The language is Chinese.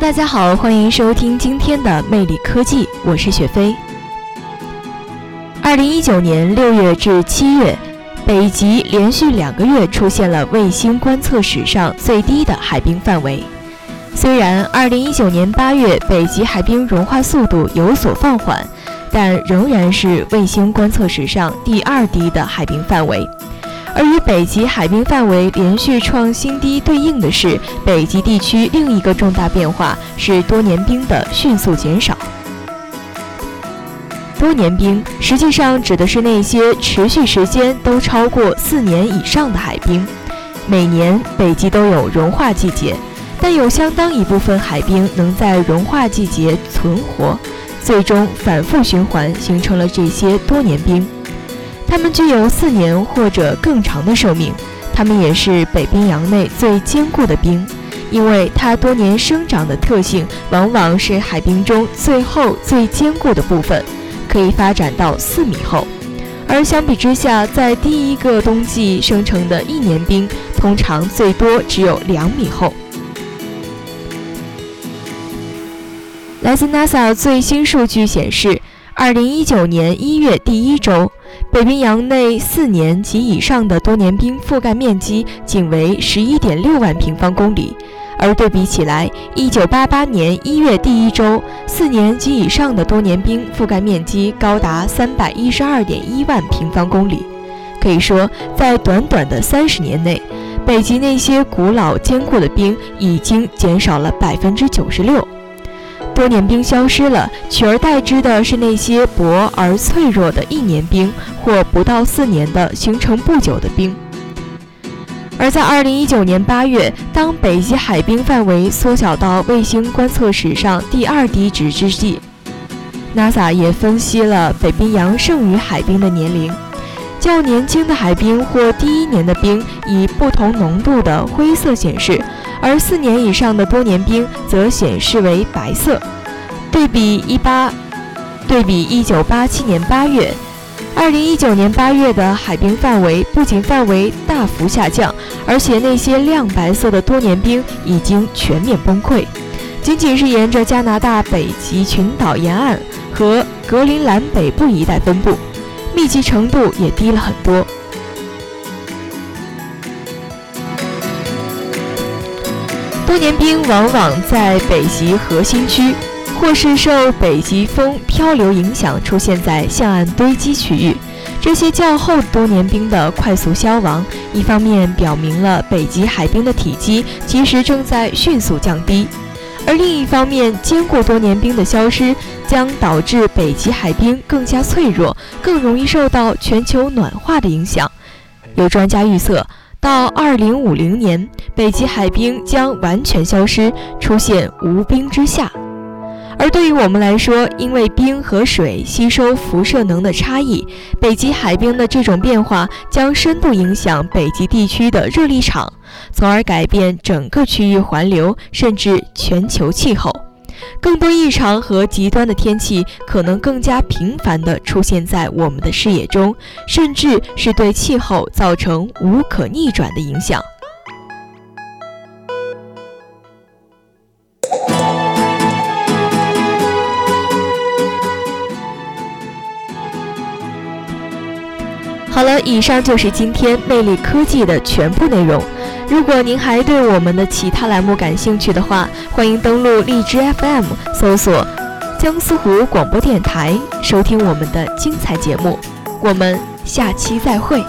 大家好，欢迎收听今天的魅力科技，我是雪飞。二零一九年六月至七月，北极连续两个月出现了卫星观测史上最低的海冰范围。虽然二零一九年八月北极海冰融化速度有所放缓，但仍然是卫星观测史上第二低的海冰范围。而与北极海冰范围连续创新低对应的是，北极地区另一个重大变化是多年冰的迅速减少。多年冰实际上指的是那些持续时间都超过四年以上的海冰。每年北极都有融化季节，但有相当一部分海冰能在融化季节存活，最终反复循环形成了这些多年冰。它们具有四年或者更长的寿命，它们也是北冰洋内最坚固的冰，因为它多年生长的特性往往是海冰中最厚、最坚固的部分，可以发展到四米厚。而相比之下，在第一个冬季生成的一年冰，通常最多只有两米厚。来自 NASA 最新数据显示。二零一九年一月第一周，北冰洋内四年及以上的多年冰覆盖面积仅为十一点六万平方公里，而对比起来，一九八八年一月第一周，四年及以上的多年冰覆盖面积高达三百一十二点一万平方公里。可以说，在短短的三十年内，北极那些古老坚固的冰已经减少了百分之九十六。多年冰消失了，取而代之的是那些薄而脆弱的一年冰或不到四年的形成不久的冰。而在2019年8月，当北极海冰范围缩小到卫星观测史上第二低值之际，NASA 也分析了北冰洋剩余海冰的年龄。较年轻的海冰或第一年的冰以不同浓度的灰色显示。而四年以上的多年冰则显示为白色。对比一八，对比一九八七年八月，二零一九年八月的海冰范围不仅范围大幅下降，而且那些亮白色的多年冰已经全面崩溃。仅仅是沿着加拿大北极群岛沿岸和格陵兰北部一带分布，密集程度也低了很多。多年冰往往在北极核心区，或是受北极风漂流影响，出现在向岸堆积区域。这些较厚多年冰的快速消亡，一方面表明了北极海冰的体积其实正在迅速降低，而另一方面，经过多年冰的消失将导致北极海冰更加脆弱，更容易受到全球暖化的影响。有专家预测。到二零五零年，北极海冰将完全消失，出现无冰之夏。而对于我们来说，因为冰和水吸收辐射能的差异，北极海冰的这种变化将深度影响北极地区的热力场，从而改变整个区域环流，甚至全球气候。更多异常和极端的天气可能更加频繁地出现在我们的视野中，甚至是对气候造成无可逆转的影响。好了，以上就是今天魅力科技的全部内容。如果您还对我们的其他栏目感兴趣的话，欢迎登录荔枝 FM，搜索江苏湖广播电台，收听我们的精彩节目。我们下期再会。